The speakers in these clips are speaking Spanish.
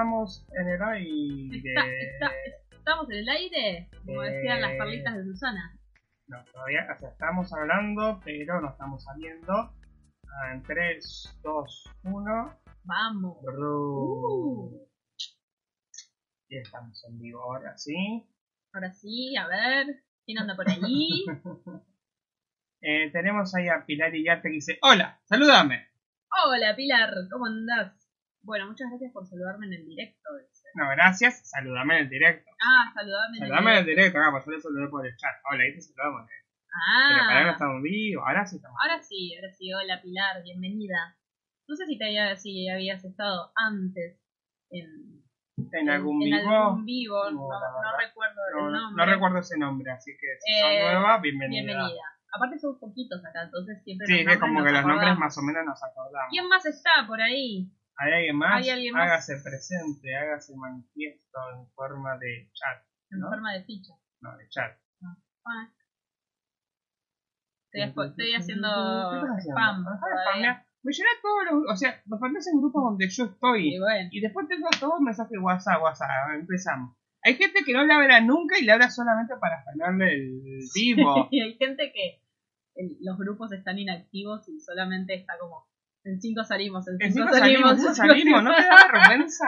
estamos en el aire. Está- está- ¿Estamos en el aire? Como decían las Eh. perlitas de Susana. No, todavía, o sea, estamos hablando, pero no estamos saliendo. Ah, En 3, 2, 1. Vamos. Uh. Y estamos en vivo ahora, ¿sí? Ahora sí, a ver. ¿Quién anda por ahí? Eh, tenemos ahí a Pilar Iriarte que dice: Hola, salúdame. Hola, Pilar. ¿Cómo andás? Bueno, muchas gracias por saludarme en el directo. dice. No, gracias, salúdame en el directo. Ah, saludame en el Saludame en el directo. acá, pues yo le saludé por el chat. Hola, ahí te saludamos. Pero para no Ah, estamos vivos, ahora sí estamos. ahora sí, ahora sí. Hola, Pilar. Bienvenida. No sé si, te había, si habías estado antes en, En algún en vivo. algún vivo. No, recuerdo No, el nombre. no recuerdo ese nombre, así que si Eh, sos nueva, bienvenida. Bienvenida. Aparte somos poquitos acá, entonces siempre Sí, es como que nos los nombres acordamos. más o menos nos acordamos. ¿Quién más está por ahí? ¿Hay alguien más? ¿Hay alguien más? Hágase presente, hágase manifiesto en forma de chat. En ¿No? forma de ficha. No, de chat. Ah. Estoy, haciendo spam. Me llena todos los. O sea, me faltas en grupos donde yo estoy. Y bueno, Y después tengo todos los mensajes WhatsApp, WhatsApp. Empezamos. Hay gente que no le habla nunca y le habla solamente para spamearle el vivo. y hay gente que el- los grupos están inactivos y solamente está como en 5 salimos, en 5 Encima salimos, salimos, salimos, ¿no te da vergüenza?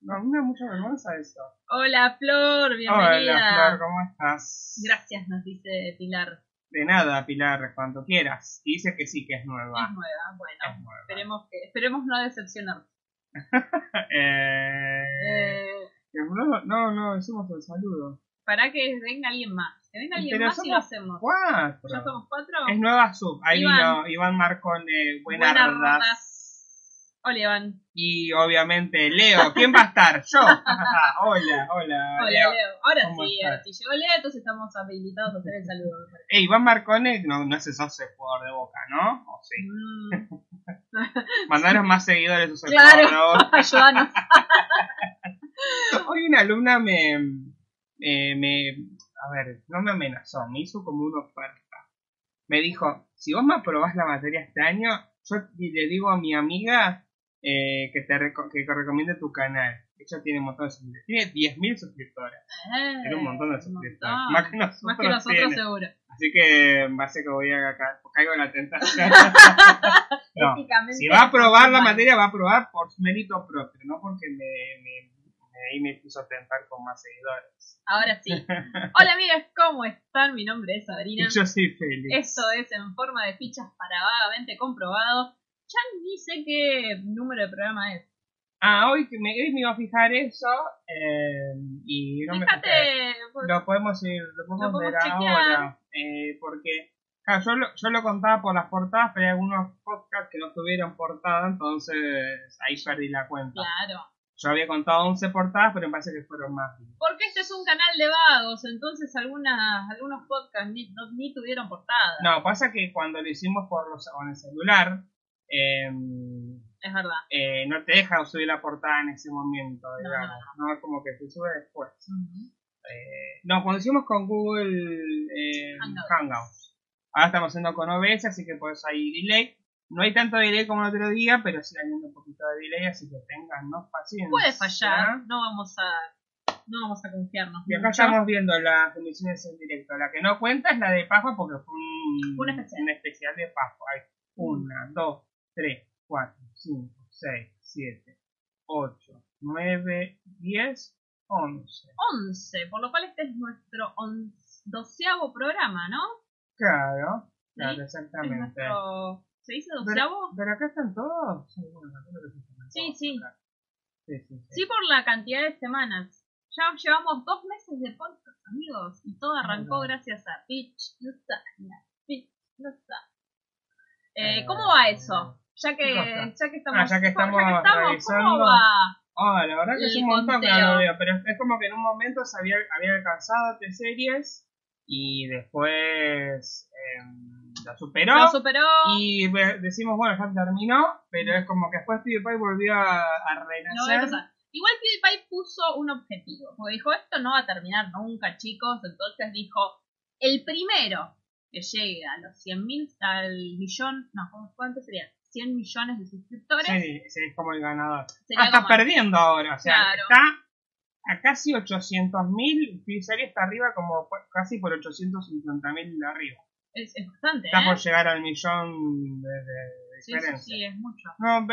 No, a mí me da mucha vergüenza eso. Hola Flor, bienvenida. Hola, Flor, ¿cómo estás? Gracias, nos dice Pilar. De nada, Pilar, cuando quieras. Y dice que sí, que es Es nueva. nueva, bueno. Es nueva. Esperemos, que, esperemos no decepcionar. Eh, Eh, no, no, no, hicimos el saludo. para que venga alguien más. Que venga alguien Pero más y lo hacemos. Cuatro. ¿Ya somos cuatro? Es nueva sub. Ahí Iván. vino Iván Marcone, Buenardas. Buenardas. Hola Iván. Y obviamente Leo. ¿Quién va a estar? Yo. hola, hola. Hola Leo. Leo. Ahora ¿Cómo sí, ahora sí llegó Leo, entonces estamos habilitados a hacer el saludo. Eh, Iván Marcone no, no es el socio jugador de Boca, ¿no? ¿O sí? Mm, Mandaros más seguidores a Claro. jugador de Boca. ayúdanos. Hoy una alumna me, me, me- A ver, no me amenazó, me hizo como una oferta. Me dijo, si vos me aprobás la materia este año, yo le digo a mi amiga eh, que te reco- que recomiende tu canal. Ella tiene un montón de suscriptores. Tiene 10.000 suscriptores. Tiene un montón de suscriptores. montón. Más que nosotros, Más que nosotros tiene. seguro. Así que va a ser que voy a acá, caigo en la tentación. no. Si va a aprobar la mal. materia, va a aprobar por su mérito propio, no porque me- ahí me quiso tentar con más seguidores. Ahora sí. Hola amigas, ¿cómo están? Mi nombre es Sabrina. Y yo soy feliz. Esto es en forma de fichas para vagamente comprobado. Ya ni sé qué número de programa es. Ah, hoy, que me, hoy me iba a fijar eso eh, y no me fijé. Fíjate, pues, Lo podemos ir, lo podemos Lo ver podemos ahora. eh, porque claro, yo, lo, yo lo contaba por las portadas, pero hay algunos podcasts que no tuvieron portada, entonces ahí perdí la cuenta. claro. Yo había contado 11 portadas, pero me parece que fueron más. Porque este es un canal de vagos, entonces algunas, algunos podcasts ni, no- ni tuvieron portada. No, pasa que cuando lo hicimos por los, con el celular, eh, Es verdad. eh, no te deja subir la portada en ese momento, No, digamos. No, es como que se sube después. Ujú. Eh, no, cuando hicimos con Google eh, Hangouts. Hangouts. Ahora estamos haciendo con OBS, así que eso hay delay. No hay tanto delay como el otro día, pero sí hay un poquito de delay, así que tengan paciencia. Puede fallar, no vamos a no vamos a confiarnos. Y acá mucho. estamos viendo las emisiones en directo. La que no cuenta es la de Pascua porque fue un, Un especial. un especial de Pascua. Hay una, dos, tres, cuatro, cinco, seis, siete, ocho, nueve, diez, once. 11, por lo cual este es nuestro on- doceavo programa, ¿no? Claro, claro, Sí, Es exactamente. nuestro... ¿Se dice Pero, doceavo? pero acá están todos. Sí, bueno, que sí Sí, sí. Sí, sí, sí. Sí, por la cantidad de semanas. Ya llevamos dos meses de podcast, amigos, y todo arrancó gracias a Pitch Lasagna. Pitch Lasagna. Eh, Eh, ¿Cómo va eso? Ya que, ya que estamos, Ah, ya que estamos ya que estamos, revisando. ¿cómo va? Ah, la verdad que es un montón que no lo veo, pero es como que en un momento se había, había alcanzado de series y después em, la superó. Y decimos, bueno, ya terminó, pero es como que después PewDiePie volvió a, a renacer. Igual PewDiePie puso un objetivo, porque dijo, esto no va a terminar nunca, chicos. Entonces dijo, el primero que llegue a los 100.000, al millón, no, ¿cuánto sería? 100 millones de suscriptores, Sí, sí, es como el ganador. Ah, está como- perdiendo ahora, o sea, Claro. está a casi 800.000, Serie está arriba como casi por 850.000 de arriba. Es, es bastante, Está ¿eh? por llegar al millón de, de Sí, sí, es mucho. No,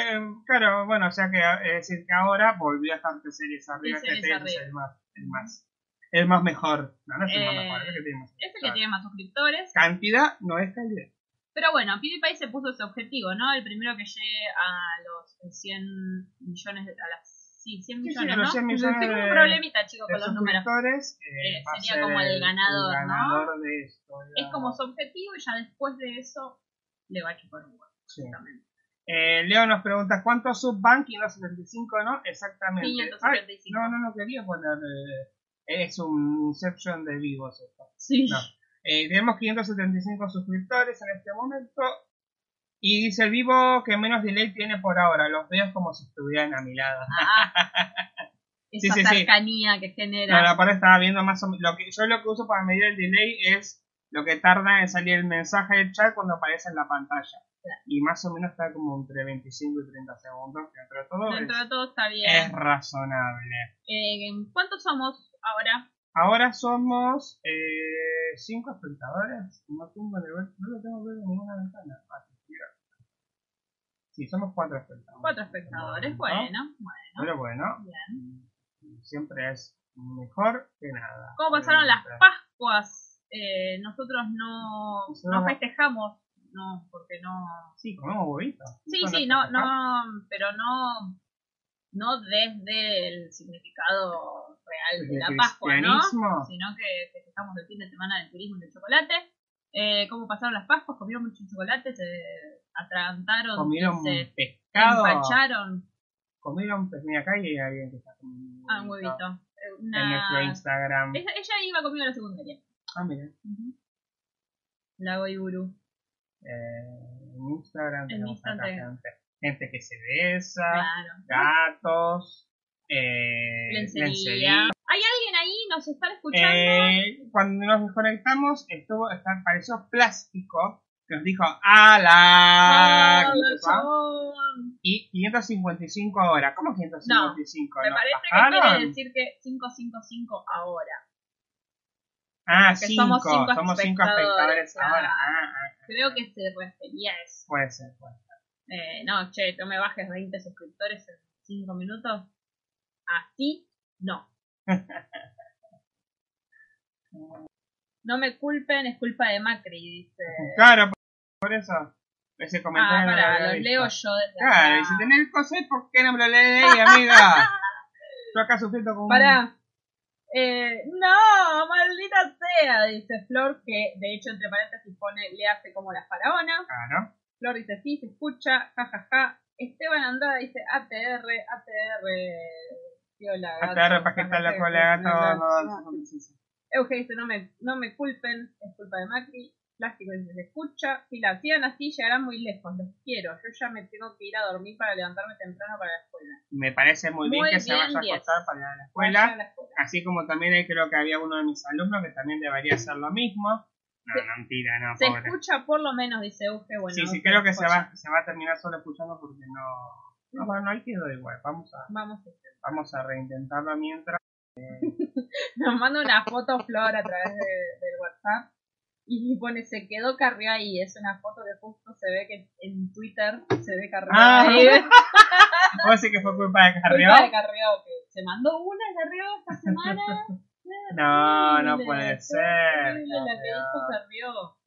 claro, bueno, o sea que es decir que ahora volvió a estar series arriba, T-Series es el más, el más, el más mejor. No, no es el más Eh, mejor, es el que tiene más. Es el que tiene más suscriptores. Cantidad no es calidad. Pero bueno, PewDiePie se puso ese objetivo, ¿no? El primero que llegue a los 100 millones, de, a las sí, 100 Sí, sí, millones, los ¿no? 100 millones Tengo de- un problemita, chicos, De con los números. eh, Eh, sería ser como el ganador, ¿no? ganador de esto. Es como su objetivo y ya después de eso le va a chupar un huevo, Sí. Eh, Leo nos pregunta ¿cuántos subban? 575, ¿no? Exactamente. 575. Ay, no, no, no quería poner. eh, es un Inception de vivos esto. Sí. No. Eh, tenemos 575 suscriptores en este momento. Y dice el vivo que menos delay tiene por ahora. Los veo como si estuvieran a mi lado. Ah, Sí, esa sí, sí. cercanía que No, genera. la parte estaba viendo más o menos. Lo que, yo lo que uso para medir el delay es lo que tarda en salir el mensaje del chat cuando aparece en la pantalla. Y más o menos está como entre 25 y 30 segundos. que Entre todo Dentro es, de todo está bien. es razonable. Eh, ¿Cuántos somos ahora? Ahora somos 5 espectadores. No, tengo no lo tengo que ver en ninguna ventana. Ah, sí, somos 4 espectadores. Cuatro espectadores. ¿No? bueno, bueno. Pero bueno, Bien. siempre es mejor que nada. ¿Cómo pasaron las. Pascuas? Eh, nosotros no, no festejamos, no, porque no... Sí, comemos huevitos. Sí, sí, no, no, pero no, no desde el significado real de ¿Desde la Pascua, ¿no? Sino que festejamos el fin de semana del turismo y del chocolate. Eh, ¿Cómo pasaron las Pascuas? Comieron mucho chocolate, se atragantaron, Comieron se pescado. empacharon. Comieron pescado. Mira, acá hay alguien que está comiendo Ah, un huevito. Eh, En nuestro. Instagram. Ella, ella iba conmigo a la secundaria. Ah, mira. Lago Iburu. Eh, en Instagram En tenemos gente, gente que se besa, Claro. gatos, eh, Lencería. lencería. ¿Hay alguien ahí? ¿Nos están escuchando? Eh, cuando nos desconectamos, estuvo, está, apareció plástico que nos dijo ¡Ala! Corazón. Y 555 ahora. ¿Cómo 555? Me ¿Nos parece que quiere decir que 555 ahora. Ah, que 5. somos cinco Somos 5 espectadores, ahora. Ah, ah, Creo que se refería a eso. puede ser, puede ser. Eh, no, che, no me bajes 20 suscriptores en 5 minutos. Así, no. No me culpen, es culpa de Macri, dice. Claro, por, eso. Ese Ah, comentario no lo leo yo desde Claro, y si tenés ahí, ¿por qué no me lo lees, amiga? Yo acá sufriendo con un... Pará. Eh, no, maldita sea, dice Flor, que de hecho entre paréntesis pone, le hace como la faraona. Claro. Flor dice, sí, se escucha, jajaja. Esteban Andrada dice, ATR, ATR, piola, gato, ATR para que está la cola gato. Euge dice, no me, no me culpen, es culpa de Macri. Plástico dice, se escucha. Si la sigan así, llegarán muy lejos, los quiero. Yo ya me tengo que ir a dormir para levantarme temprano para la escuela. Me parece muy bien que se vaya a acostar para ir a la escuela. a la escuela. Así como también hay, creo que había uno de mis alumnos que también debería hacer lo mismo. No, Se- no, mentira, no, Se pobre. escucha por lo menos, dice Euge. Bueno, sí, sí, creo que se escucha. va, se va a terminar solo escuchando porque no... No, bueno, ahí quedó igual. Vamos a, Vamos a vamos a reintentarlo mientras. Nos manda una foto Flor a través de- del WhatsApp y pone se quedó Carrió ahí. Es una foto que justo se ve que en Twitter se ve Carrió Ah. ahí. ¿Vos decís que fue culpa de Carrió? Culpa de Carrió, que se mandó una Carrió esta semana. No, no puede ser, horrible la que Carrió. dijo Carrió.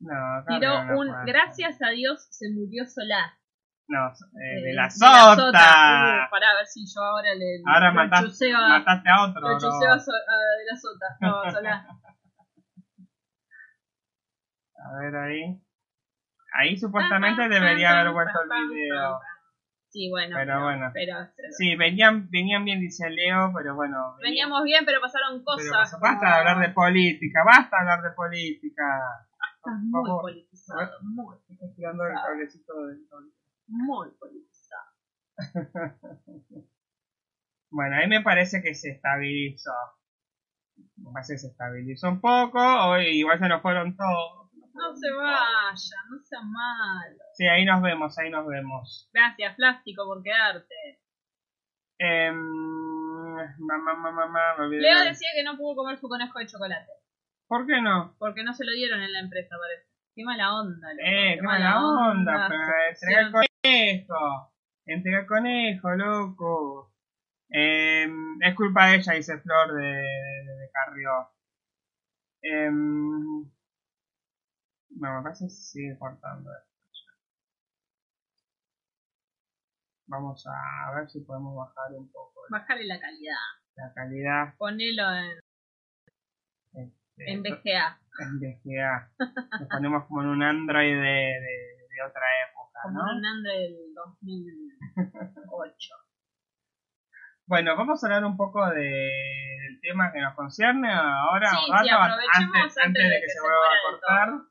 No, Tiró no un puede ser. gracias a Dios se murió Solá. No, eh, de Eh, la de sota. Uh, pará, a ver si yo ahora le, Ahora le mataste, chuseo a, mataste a otro. le bro. chuseo a So- a de la sota. No, Solá. A ver ahí. Ahí supuestamente Tan, debería tan, haber vuelto tan, el video. Sí, bueno. Pero bueno. pero- Sí, venían, venían bien, dice Leo, pero bueno. veníamos bien, pero pasaron cosas. pero pasó- basta de hablar de política, basta de hablar de política. Estás muy politizado. Muy, Estoy tirando el cablecito del. Muy politizado. Bueno, ahí me parece que se estabilizó. Me parece que se estabilizó un poco, hoy igual se nos fueron todos. No se vaya, no sea malo. Sí, ahí nos vemos, ahí nos vemos. Gracias, Plástico, por quedarte. Eh, mamá, mamá, mamá, me olvidé. Leo decía que no pudo comer su conejo de chocolate. ¿Por qué no? Porque no se lo dieron en la empresa, parece. Qué mala onda, loco. Eh, qué mala onda, pero entrega el Siempre- conejo. Entrega conejo, loco. Eh, es culpa de ella, dice Flor de, de, de Carrió. Eh, no, me parece que sigue cortando esto. Vamos a ver si podemos bajar un poco Bajarle la calidad. la calidad. Ponelo en, este, en VGA. en VGA. Nos ponemos como en un Android de, de, de otra época, Como ¿no? un Android del 2008. Bueno, vamos a hablar un poco de, del tema que nos concierne ahora, sí, un rato, sí, aprovechemos antes, antes de que, se vuelva a cortar. todo.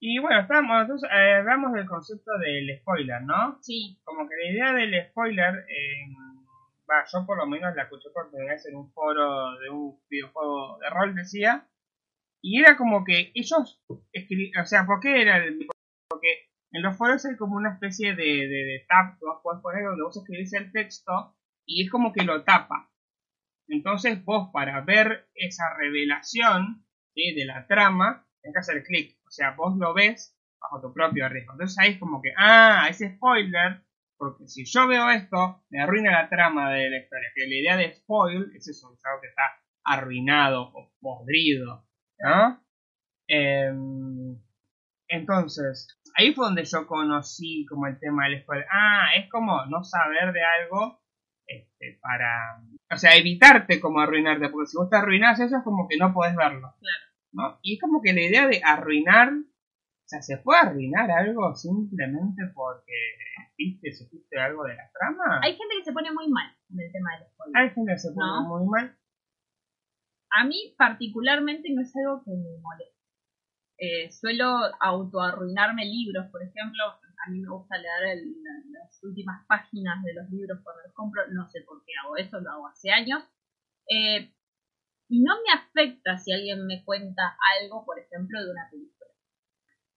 Y bueno, estamos, entonces, eh, hablamos del concepto del spoiler, ¿no? Sí, Como que la idea del spoiler, eh, yo por lo menos la escuché por primera vez en un foro de un videojuego de rol, decía, y era como que ellos escribían, o sea, ¿por qué era el Porque en los foros hay como una especie de, de, de tab que vos donde vos escribís el texto y es como que lo tapa. Entonces vos para ver esa revelación de la trama, tenés que hacer clic. O sea, vos lo ves bajo tu propio riesgo. Entonces ahí es como que, ah, ese spoiler, porque si yo veo esto, me arruina la trama de la historia. Que la idea de spoil es eso, es algo que está arruinado o podrido, ¿no? Em, entonces, ahí fue donde yo conocí como el tema del spoiler. Ah, es como no saber de algo este, para... O sea, evitarte como arruinarte, porque si vos te arruinás eso es como que no podés verlo. Claro. ¿no? Y es como que la idea de arruinar, o sea, ¿se puede arruinar algo simplemente porque viste, supiste algo de la trama? hay gente que se pone muy mal en el tema del spoiler. Hay gente que se pone No. muy mal. A mí particularmente no es algo que me moleste. Eh, suelo autoarruinarme libros, por ejemplo. A mí me gusta leer las últimas páginas de los libros cuando los compro. No sé por qué hago eso, lo hago hace años. Eh, y no me afecta si alguien me cuenta algo, por ejemplo, de una película.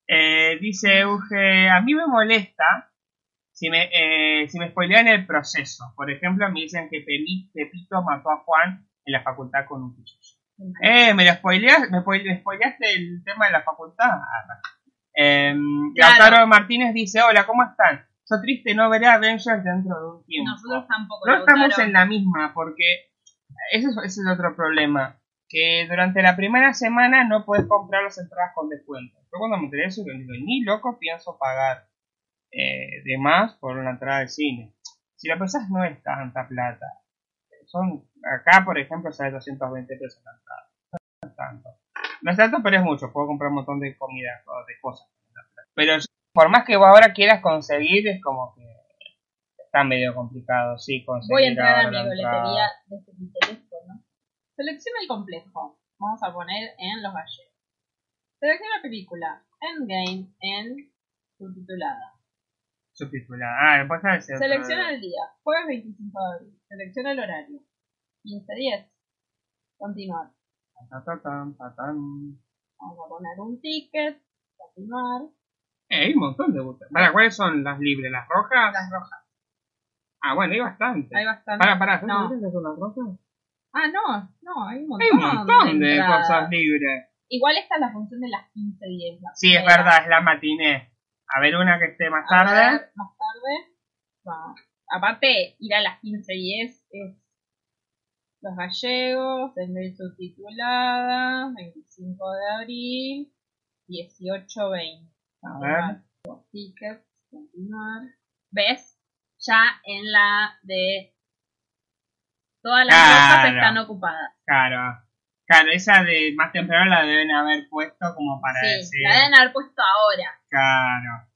Eh, dice Euge, a mí me molesta si me, si me spoilean el proceso. Por ejemplo, me dicen que Pepi- Pepito mató a Juan en la facultad con un cuchillo. Eh, ¿me spoileaste? ¿Me, spoile- me spoileaste el tema de la facultad? Eh, Claro. Lautaro Martínez dice, hola, ¿cómo están? Yo triste no veré Avengers dentro de un tiempo. Nosotros tampoco. no estamos Lautaro. en la misma, porque ese es, ese es otro problema. Que durante la primera semana no puedes comprar las entradas con descuento. Yo cuando me enteré eso, yo digo, ni loco pienso pagar eh, de más por una entrada de cine. Si la pensás, no es tanta plata. Son, acá, por ejemplo, sale 220 pesos la entrada. No es tanto. No es tanto, pero es mucho. Puedo comprar un montón de comida o de cosas. Pero por más que vos ahora quieras conseguir, es como que está medio complicado, sí, conseguir Voy a entrar a mi la boletería desde mi teléfono. Selecciona el complejo. Vamos a poner en los gallegos. Selecciona película. Endgame en subtitulada. Subtitulada. Ah, después Selecciona el día. Jueves 25 de abril. Selecciona el horario. 15.10. Continuar. Vamos a poner un ticket. Continuar. Eh, hay un montón de butacas. Para, ¿cuáles son las libres? ¿Las rojas? Las rojas. Ah, bueno, hay bastante. Hay bastante. Para, para, ¿sabes No. son las rojas? Ah, no. No, hay un montón. Hay un montón de cosas libres. Igual esta es la función de las 15.10. la Sí, es verdad, es la matiné. A ver una que esté más A tarde. ver, más tarde. va. Aparte, ir a las 15.10 es Los Gallegos, Endgame subtitulada, 25 de abril, 18.20. A ver. Los tickets, continuar. ¿Ves? Ya en la de... Todas las Claro. cosas están ocupadas. Claro. Claro, esa de más temprano la deben haber puesto como para sí, decir. la deben haber puesto ahora. Claro.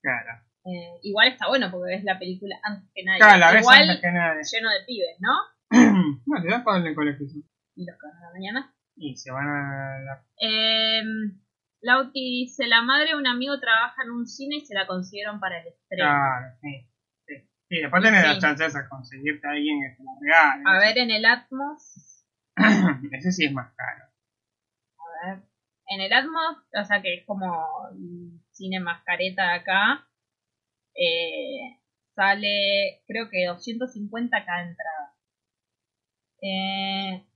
Claro. Eh, igual está bueno porque ves la película antes que nadie. Claro, la ves igual antes que nadie. lleno de pibes, ¿no? no, te das para el colegio. Y los que van a la mañana. Y se van a la... Eh, Lauti dice, la madre de un amigo trabaja en un cine y se la consiguieron para el estreno. Claro, sí. Sí, sí después tenés sí. las chances a conseguirte a alguien que te la regale. A ver, en el Atmos, Ese sí es más caro. a ver, en el Atmos, o sea que es como cine mascareta acá, eh, sale creo que 250 cada entrada. Eh,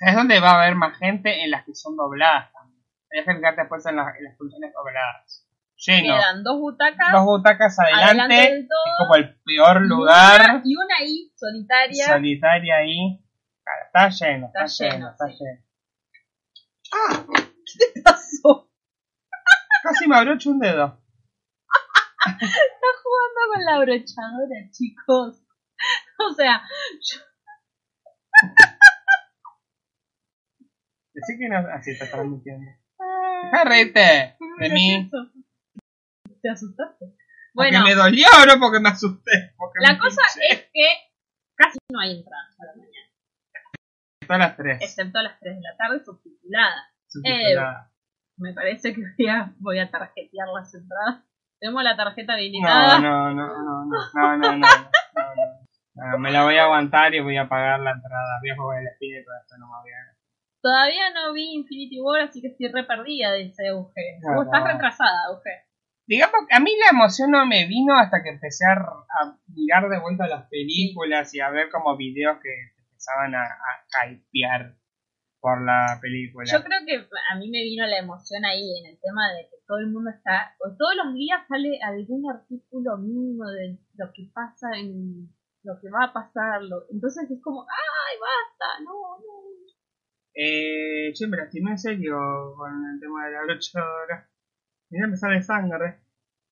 es donde va a haber más gente en las que son dobladas también. Hay que fijarte después en, las, en las funciones dobladas. Lleno. Quedan dos butacas. Dos butacas adelante. Es como el peor lugar. Y una ahí, solitaria. Solitaria ahí. Está lleno, está, Está lleno, lleno, está sí. lleno. Ah, ¿Qué pasó? Casi me abrocho un dedo. Está jugando con la brochadora, chicos. O sea, yo Decí que no. Así está transmitiendo. Deja de reírte de mí. ¿Te asustaste? Porque Bueno, me dolió, no porque me asusté. Porque la me cosa pinché. es que casi no hay entradas para mañana, Todas las tres. excepto a las 3 de la tarde subtitulada. subtitulada. Me parece que voy a, voy a tarjetear las entradas. Tenemos la tarjeta habilitada. no, no, no, no, no, no, no, no, no. No, me la voy a aguantar y voy a pagar la entrada. Voy a jugar el espíritu, esto no me voy a... Todavía no vi Infinity War, así que estoy re perdida de ese Euge. No, estás retrasada, Euge. Digamos que a mí la emoción no me vino hasta que empecé a, a mirar de vuelta las películas y a ver como videos que empezaban a, a hypear por la película. Yo creo que a mí me vino la emoción ahí en el tema de que todo el mundo está, o todos los días sale algún artículo mínimo de lo que pasa en lo que va a pasar, lo- entonces es como, ay, basta, no, no. Eh, che, me lastimé en serio con el tema de la brochadora. Mira, me sale sangre.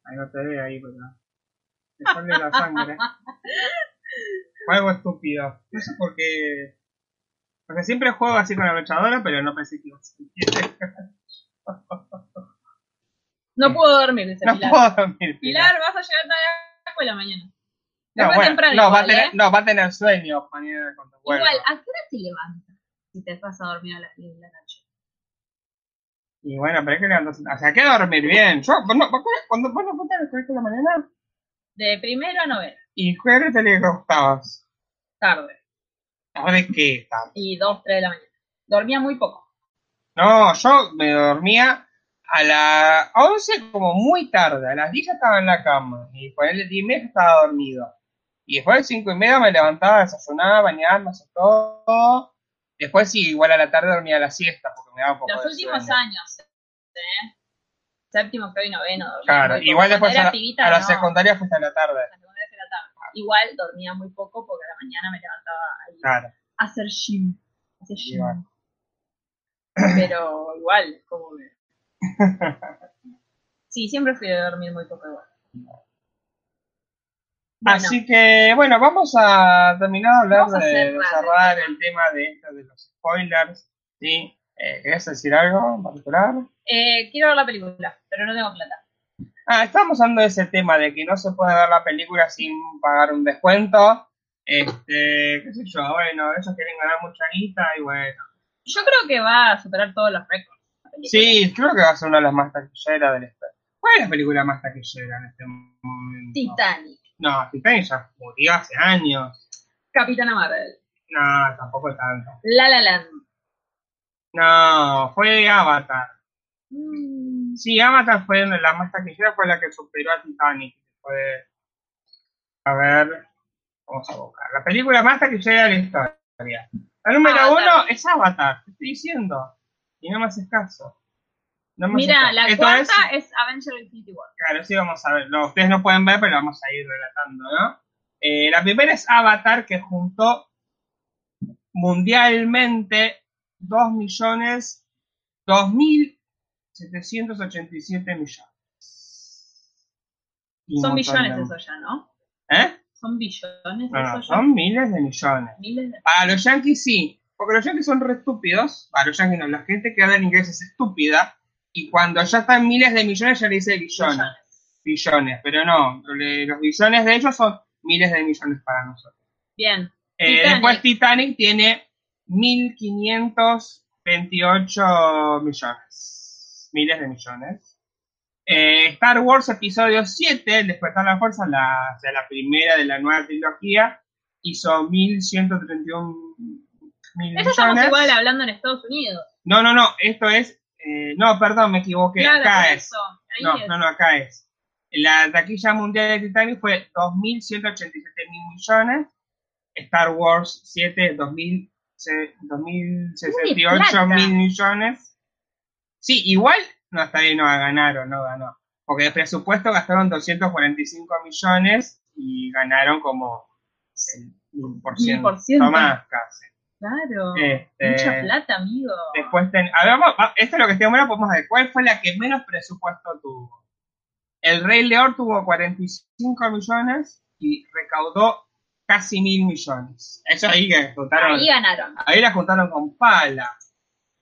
Ahí no te ve ahí, pero. Me sale la sangre. Fue algo estúpido. No sé por qué. Porque siempre juego así con la brochadora, pero no pensé que iba a ser. No puedo dormir, dice No Pilar. puedo dormir. Pilar, vas a llegar tarde a la escuela mañana. No, bueno, temprano no, va a igual, tener, ¿eh? no, va a tener sueño mañana cuando vuelva. Igual, ¿a qué hora te levantas si te vas a dormir a 10 de la noche? Y bueno, pero es que levantarse- O sea, que dormir bien. Yo, bueno, cuando vos no fuiste al colegio de la mañana, De primero a noveno, ¿y qué hora te le gustabas? tarde. ¿Ahora de qué? Tam- Y 2, 3 de la mañana. Dormía muy poco. No, yo me dormía a las 11 como muy tarde. A las 10 ya estaba en la cama. Y por el 10 y media estaba dormido. Y después de las 5 y media me levantaba, desayunaba, bañarme, hacer todo. Después sí, igual a la tarde dormía la siesta porque me daba un poco Los de últimos sueño. años, ¿eh? Séptimo, octavo y noveno. dormía Claro, igual después a la, pibita, a la no. secundaria a tarde. Fue a la tarde. Igual dormía muy poco porque a la mañana me levantaba ahí Claro. a hacer gym. a hacer gym. Igual. Pero igual, como que... Sí, siempre fui de dormir muy poco igual. Bueno, Así que, bueno, vamos a terminar de hablar a de, cerrar el tema de esto de los spoilers. ¿sí? Eh, ¿Querías decir algo en particular? eh, quiero ver la película, pero no tengo plata. Ah, estábamos hablando de ese tema de que no se puede ver la película sin pagar un descuento. Este, qué sé yo, bueno, ellos quieren ganar mucha guita y bueno. Yo creo que va a superar todos los récords. Sí, creo que va a ser una de las más taquilleras del este. ¿Cuál es la película más taquillera en este momento? Titanic. No, Titanic ya murió hace años. Capitana Marvel. No, tampoco tanto. La La Land. No, fue Avatar. Mm, Sí, Avatar fue las más taquilleras, fue la que superó a Titanic. Fue, a ver, vamos a buscar. La película más taquillera de la historia. La número Avatar. uno es Avatar, te estoy diciendo. Y no me haces caso. No me haces Mira, caso. la cuarta es- Avenger Infinity War. Claro, sí, vamos a ver. No, ustedes no pueden ver, pero vamos a ir relatando, ¿no? Eh, la primera es Avatar, que juntó mundialmente 2 millones, 2.787 millones. Y Son millones de- eso ya, ¿no? ¿Eh? Son billones No, eso no, ya. son miles de millones. Miles de... Para los yankees sí, porque los yankees son re estúpidos. Para los yankees no, la gente que habla en inglés es estúpida. Y cuando ya están miles de millones ya le dice billones. billones. billones, pero no, los billones de ellos son miles de millones para nosotros. Bien. Eh, Titanic. después Titanic tiene 1528 millones, miles de millones. Eh, Star Wars Episodio 7, El despertar de la fuerza, la, o sea, la primera de la nueva trilogía, hizo 1131 mil Eso estamos igual hablando en Estados Unidos. No, no, no, esto es. eh, no, perdón, me equivoqué. claro, acá es. No, es. no, no, acá es. La taquilla mundial de Titanic fue 2.187 mil millones. Star Wars 7, 2000, se- 2068 plata. mil millones. Sí, igual, no, está bien, no ganaron, no ganó. Porque de presupuesto gastaron 245 millones y ganaron como el 1% 1000%. más casi. Claro. Este, Mucha plata, amigo. Después, ten- a ver, vamos- esto es lo que estoy bueno, podemos ver. ¿Cuál fue la que menos presupuesto tuvo? El Rey León tuvo 45 millones y recaudó casi mil millones. Eso ahí que juntaron. Ahí ganaron. Ahí la juntaron con pala.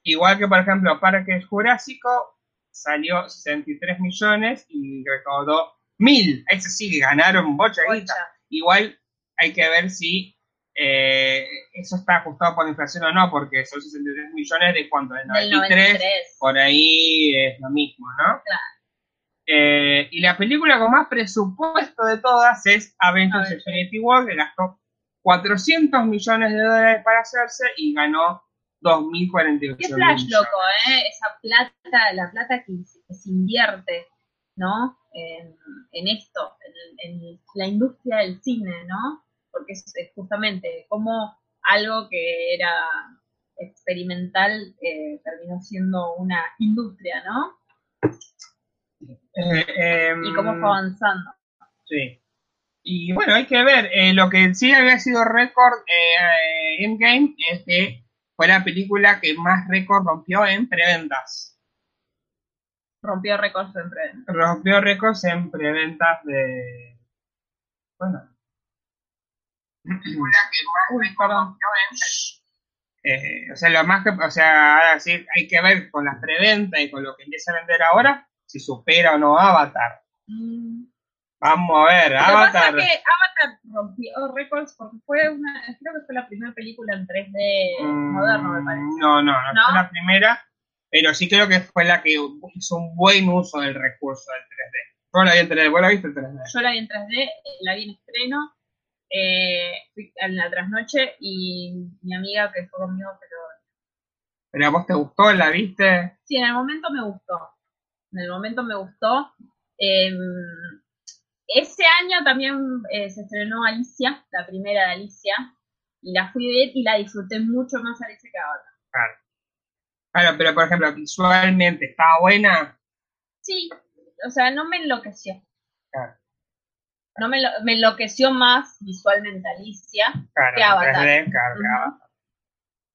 Igual que, por ejemplo, Parque Jurásico salió 63 millones y recaudó mil. Ese sí, ganaron bocha guita. Bocha. Igual hay que ver si eh, eso está ajustado por la inflación o no, porque son 63 millones de cuánto, del Del 93, 93. por ahí es lo mismo, ¿no? Claro. Eh, y la película con más presupuesto de todas es Avengers. Infinity War, que gastó 400 millones de dólares para hacerse y ganó 2.048 Qué flash, millones. loco, ¿eh? Esa plata, la plata que, se- que se invierte, ¿no? En, en esto, en, en la industria del cine, ¿no? Porque es, es justamente como algo que era experimental eh, terminó siendo una industria, ¿no? Eh, em, Y cómo fue avanzando. Sí. Y bueno, hay que ver. lo que sí había sido récord eh, Endgame es que fue la película que más récord rompió en preventas. Rompió récords siempre. Rompió récords en preventas de. Bueno. Uy. Eh, o sea, lo más que. O sea, ahora sí hay que ver con las preventas y con lo que empieza a vender ahora si supera o no Avatar. Mm. Vamos a ver, Avatar. que Avatar rompió récords porque fue una, creo que fue la primera película en 3D Mm, moderno, me parece. No, no, no, ¿No? fue la primera, pero sí creo que fue la que hizo un buen uso del recurso del 3D. Yo la vi en 3D, ¿vos la viste en 3D? Yo la vi en 3D, eh, la vi en estreno, eh, fui en la trasnoche y mi amiga que fue conmigo, pero ¿Pero a vos te gustó? ¿La viste? sí, en el momento me gustó. En el momento me gustó. Eh, ese año también eh, se estrenó Alicia, la primera de Alicia, y la fui a ver y la disfruté mucho más Alicia que ahora. Claro. Claro, pero por ejemplo, visualmente, ¿estaba buena? Sí, o sea, no me enloqueció. Claro, No me, lo- me enloqueció más visualmente Alicia. claro, Que Avatar. 3D, claro. Avatar.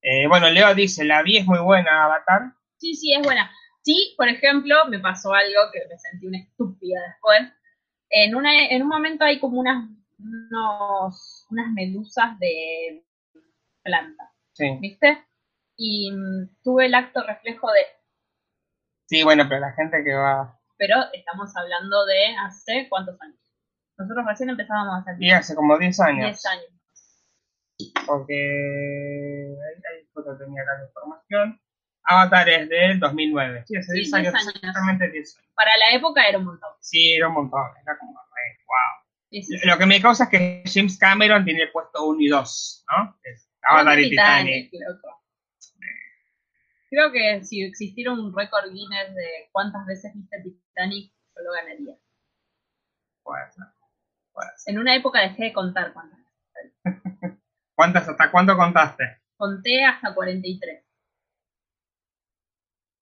Eh, bueno, Leo dice, la vi es muy buena, Avatar. Sí, sí, es buena. Sí, por ejemplo, me pasó algo que me sentí una estúpida después. En, una, en un momento hay como unas, unos, unas medusas de planta, Sí. ¿viste? Y mm, tuve el acto reflejo de, sí, bueno, pero la gente que va... pero estamos hablando de hace cuántos años. Nosotros recién empezábamos a salir. Y hace como 10 años. 10 años. Porque ahí, ahí tenía la información. Avatar es del 2009. Sí, hace Sí, 10 10 años, años. exactamente 10 años. Para la época era un montón. Sí, era un montón, era como, eh, wow. Sí, sí, sí. Lo que me causa es que James Cameron tiene el puesto 1 y 2, ¿no? Es Avatar y Titanic. Creo que si existiera un récord Guinness de cuántas veces viste Titanic, yo lo ganaría. Puede ser, puede ser. En una época dejé de contar cuántas. ¿Cuántas, hasta cuánto contaste? Conté hasta 43.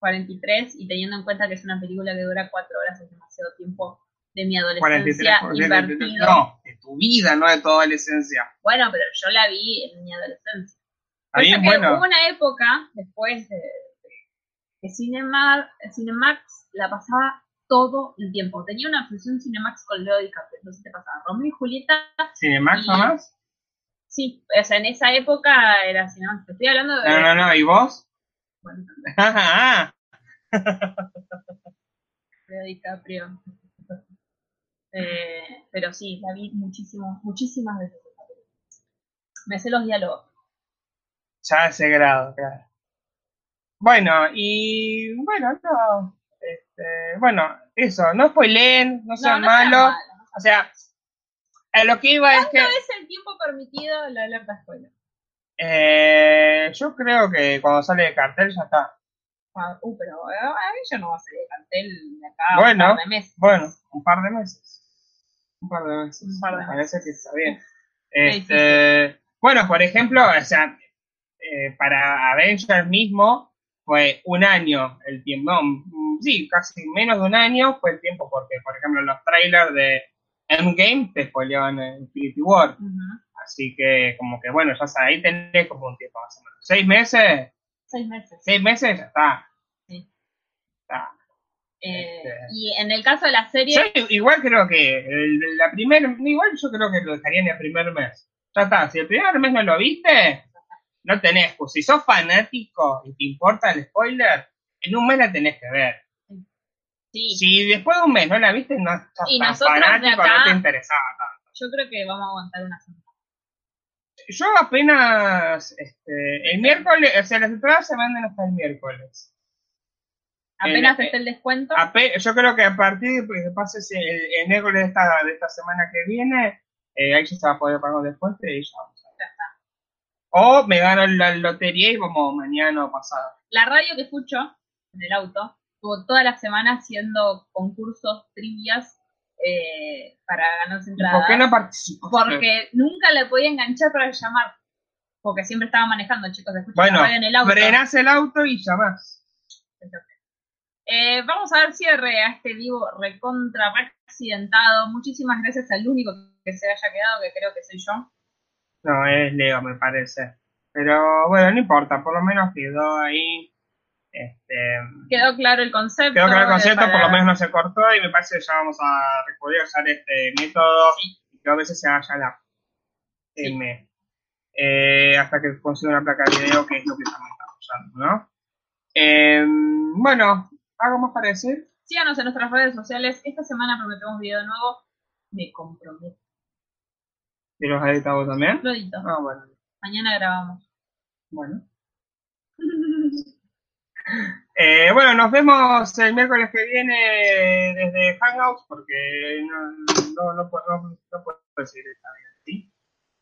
43 y teniendo en cuenta que es una película que dura 4 horas es demasiado tiempo de mi 43 adolescencia por- de- de- de- invertido. No, de tu vida, no de tu adolescencia. Bueno, pero yo la vi en mi adolescencia. Bueno. Hubo una época, después de, que Cinema, Cinemax la pasaba todo el tiempo. Tenía una obsesión Cinemax con Leo DiCaprio. Entonces te pasaba Romeo y Julieta. ¿Cinemax Y- nomás? Sí, o sea, en esa época era Cinemax. Te estoy hablando de. No, no, no, ¿y vos? Leo DiCaprio. Eh, pero sí, la vi muchísimo, muchísimas veces. Me sé los diálogos. ya a ese grado, claro. Bueno, y bueno, no. Este, bueno, eso, no spoileen, no sean no malos. malos. O sea, a lo que iba es que. ¿Cuánto es el tiempo permitido la alerta spoiler? Eh, yo creo que cuando sale de cartel ya está. Ah, Uh, pero eh, a mí ya no va a ser de cartel de acá Bueno, un par de meses. Bueno, un par de meses. Un par de meses. Un par de Me parece que está bien. Sí, Este, Bueno, por ejemplo, o sea, eh, para Avengers mismo fue un año el tiempo. No, mm, sí, casi menos de un año fue el tiempo porque, por ejemplo, los trailers de Endgame te spoileaban en Infinity War. Ujú. Así que, como que, bueno, ya ahí tenés como un tiempo más o menos. Seis meses, Seis meses. seis meses ya está. Sí. Está. Eh, Este. Y en el caso de la serie, Yo igual creo que el- la primer, igual yo creo que lo dejaría en el primer mes. Ya está, si el primer mes no lo viste, no tenés, pues si sos fanático y te importa el spoiler, en un mes la tenés que ver. sí, Si después de un mes no la viste, no sos Y tan nosotros de fanático, acá- no te interesaba tanto. yo creo que vamos a aguantar una semana. Yo apenas, este, el miércoles, o sea, las entradas se venden hasta el miércoles. Apenas esté el descuento, Ape- yo creo que a partir de que pase el, el miércoles de esta, de esta semana que viene, eh, ahí ya se va a poder pagar un descuento y ya vamos a ver. ya está. O me gano la lotería y vamos mañana o pasado. La radio que escucho en el auto tuvo toda la semana haciendo concursos, trivias eh, para ganarse ¿Y entradas. ¿Por qué no participo? Porque nunca le podía enganchar para llamar. Porque siempre estaba manejando, chicos, Bueno, en el auto. frenás el auto y llamás. Eh, vamos a dar cierre a este vivo recontra accidentado. Muchísimas gracias al único que se haya quedado, que creo que soy yo. No, es Leo, me parece. Pero bueno, no importa, por lo menos quedó ahí. Este, Quedó claro el concepto. quedó claro el concepto, para- por lo menos no se cortó y me parece que ya vamos a recurrir a usar este método Sí. y que a veces se vaya la Sí. M. Eh, hasta que consiga una placa de video, que es lo que también estamos usando, ¿no? Eh, bueno, ¿algo más para decir? Síganos en nuestras redes sociales. Esta semana prometemos video nuevo. Me comprometo. ¿Y los editamos también? Lo edito. Ah, bueno. Mañana grabamos. Bueno. Eh, bueno, nos vemos el miércoles que viene desde Hangouts porque no, no, no, puedo, no, puedo decir esta vez, ¿sí?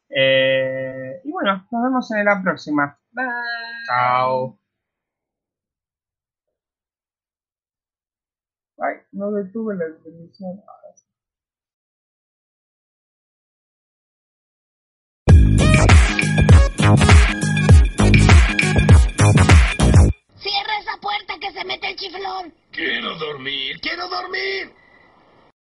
Eh, y bueno, nos vemos en la próxima. Bye. Chao. Ay, no detuve la transmisión. Ahora sí. Cierra esa puerta que se mete el chiflón. Quiero dormir, quiero dormir.